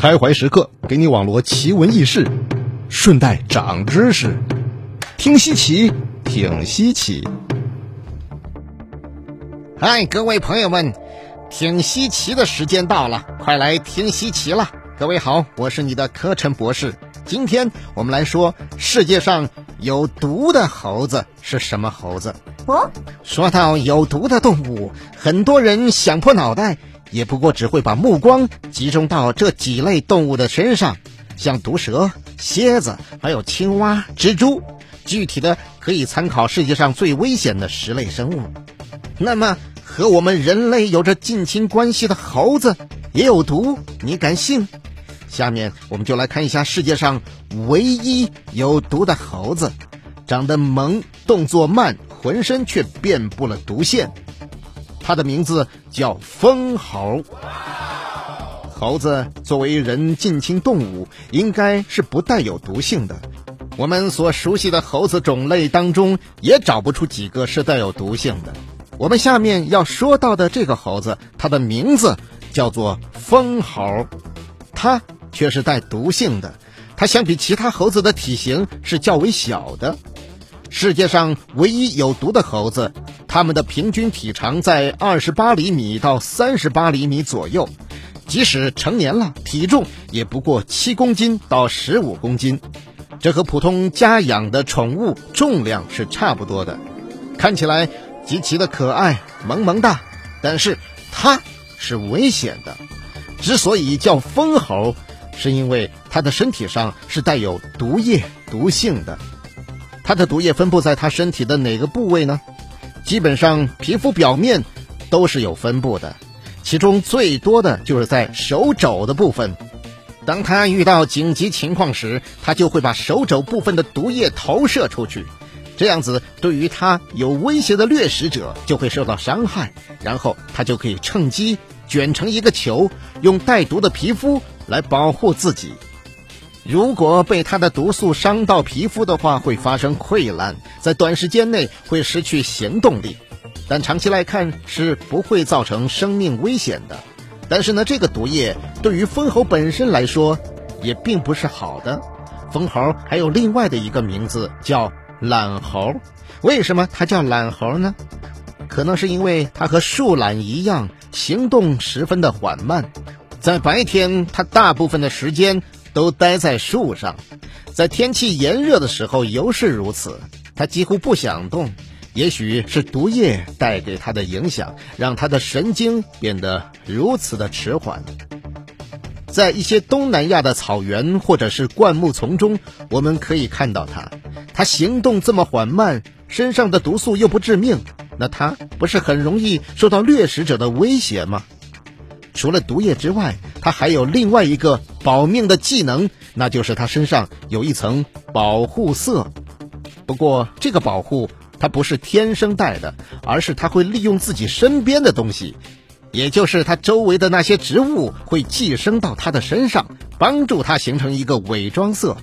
开怀时刻，给你网罗奇闻异事，顺带长知识。听稀奇，挺稀奇。嗨，各位朋友们，挺稀奇的时间到了，快来听稀奇了。各位好，我是你的柯晨博士。今天我们来说世界上有毒的猴子是什么猴子？哦，说到有毒的动物，很多人想破脑袋，也不过只会把目光集中到这几类动物的身上，像毒蛇、蝎子，还有青蛙、蜘蛛。具体的可以参考世界上最危险的十类生物。那么，和我们人类有着近亲关系的猴子也有毒，你敢信？下面我们就来看一下世界上唯一有毒的猴子，长得萌，动作慢，浑身却遍布了毒腺。它的名字叫疯猴。猴子作为人近亲动物，应该是不带有毒性的。我们所熟悉的猴子种类当中，也找不出几个是带有毒性的。我们下面要说到的这个猴子，它的名字叫做疯猴，它。却是带毒性的，它相比其他猴子的体型是较为小的。世界上唯一有毒的猴子，它们的平均体长在二十八厘米到三十八厘米左右，即使成年了，体重也不过七公斤到十五公斤，这和普通家养的宠物重量是差不多的。看起来极其的可爱，萌萌哒，但是它是危险的。之所以叫疯猴。是因为它的身体上是带有毒液、毒性的。它的毒液分布在它身体的哪个部位呢？基本上皮肤表面都是有分布的，其中最多的就是在手肘的部分。当它遇到紧急情况时，它就会把手肘部分的毒液投射出去，这样子对于它有威胁的掠食者就会受到伤害，然后它就可以趁机卷成一个球，用带毒的皮肤。来保护自己。如果被它的毒素伤到皮肤的话，会发生溃烂，在短时间内会失去行动力，但长期来看是不会造成生命危险的。但是呢，这个毒液对于蜂猴本身来说也并不是好的。蜂猴还有另外的一个名字叫懒猴，为什么它叫懒猴呢？可能是因为它和树懒一样，行动十分的缓慢。在白天，它大部分的时间都待在树上，在天气炎热的时候尤是如此。它几乎不想动，也许是毒液带给它的影响，让它的神经变得如此的迟缓。在一些东南亚的草原或者是灌木丛中，我们可以看到它。它行动这么缓慢，身上的毒素又不致命，那它不是很容易受到掠食者的威胁吗？除了毒液之外，它还有另外一个保命的技能，那就是它身上有一层保护色。不过，这个保护它不是天生带的，而是它会利用自己身边的东西，也就是它周围的那些植物会寄生到它的身上，帮助它形成一个伪装色。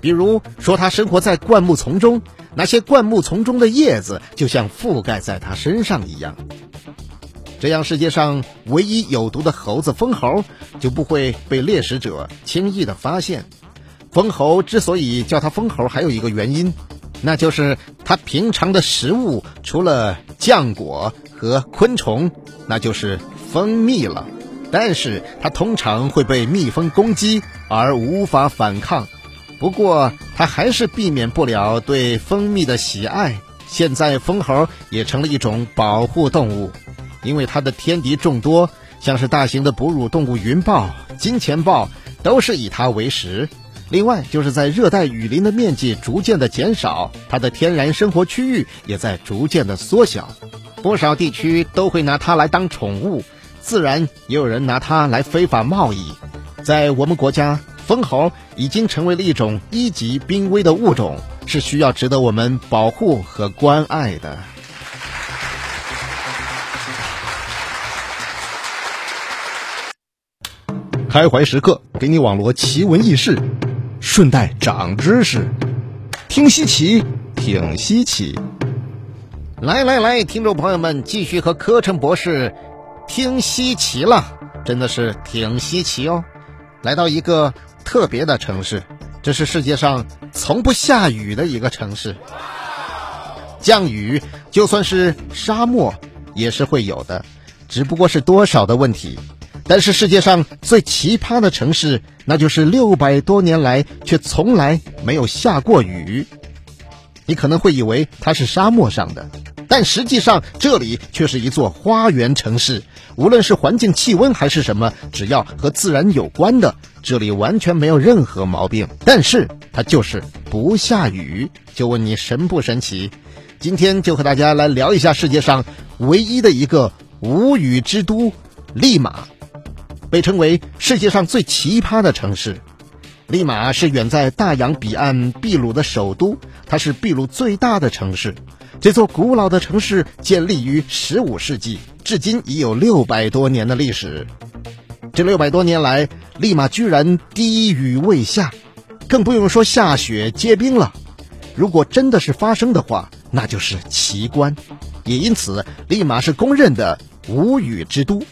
比如说，它生活在灌木丛中，那些灌木丛中的叶子就像覆盖在它身上一样。这样，世界上唯一有毒的猴子疯猴就不会被猎食者轻易的发现。疯猴之所以叫它疯猴，还有一个原因，那就是它平常的食物除了浆果和昆虫，那就是蜂蜜了。但是它通常会被蜜蜂攻击而无法反抗。不过它还是避免不了对蜂蜜的喜爱。现在，疯猴也成了一种保护动物。因为它的天敌众多，像是大型的哺乳动物云豹、金钱豹，都是以它为食。另外，就是在热带雨林的面积逐渐的减少，它的天然生活区域也在逐渐的缩小。不少地区都会拿它来当宠物，自然也有人拿它来非法贸易。在我们国家，蜂猴已经成为了一种一级濒危的物种，是需要值得我们保护和关爱的。开怀时刻，给你网罗奇闻异事，顺带长知识。听稀奇，挺稀奇。来来来，听众朋友们，继续和柯晨博士听稀奇了，真的是挺稀奇哦。来到一个特别的城市，这是世界上从不下雨的一个城市。降雨就算是沙漠也是会有的，只不过是多少的问题。但是世界上最奇葩的城市，那就是六百多年来却从来没有下过雨。你可能会以为它是沙漠上的，但实际上这里却是一座花园城市。无论是环境、气温还是什么，只要和自然有关的，这里完全没有任何毛病。但是它就是不下雨，就问你神不神奇？今天就和大家来聊一下世界上唯一的一个无雨之都——利马。被称为世界上最奇葩的城市，利马是远在大洋彼岸秘鲁的首都，它是秘鲁最大的城市。这座古老的城市建立于十五世纪，至今已有六百多年的历史。这六百多年来，利马居然滴雨未下，更不用说下雪结冰了。如果真的是发生的话，那就是奇观。也因此，利马是公认的无雨之都。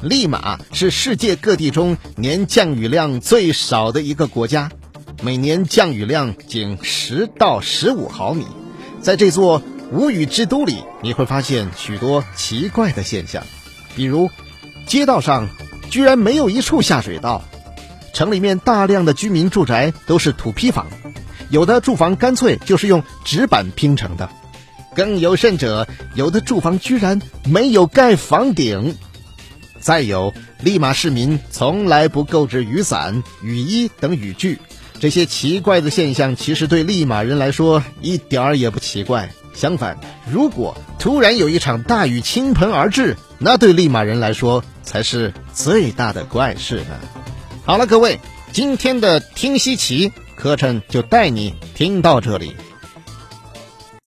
利马是世界各地中年降雨量最少的一个国家，每年降雨量仅十到十五毫米。在这座无雨之都里，你会发现许多奇怪的现象，比如街道上居然没有一处下水道，城里面大量的居民住宅都是土坯房，有的住房干脆就是用纸板拼成的，更有甚者，有的住房居然没有盖房顶。再有，利马市民从来不购置雨伞、雨衣等雨具，这些奇怪的现象其实对利马人来说一点儿也不奇怪。相反，如果突然有一场大雨倾盆而至，那对利马人来说才是最大的怪事呢。好了，各位，今天的听稀奇课程就带你听到这里。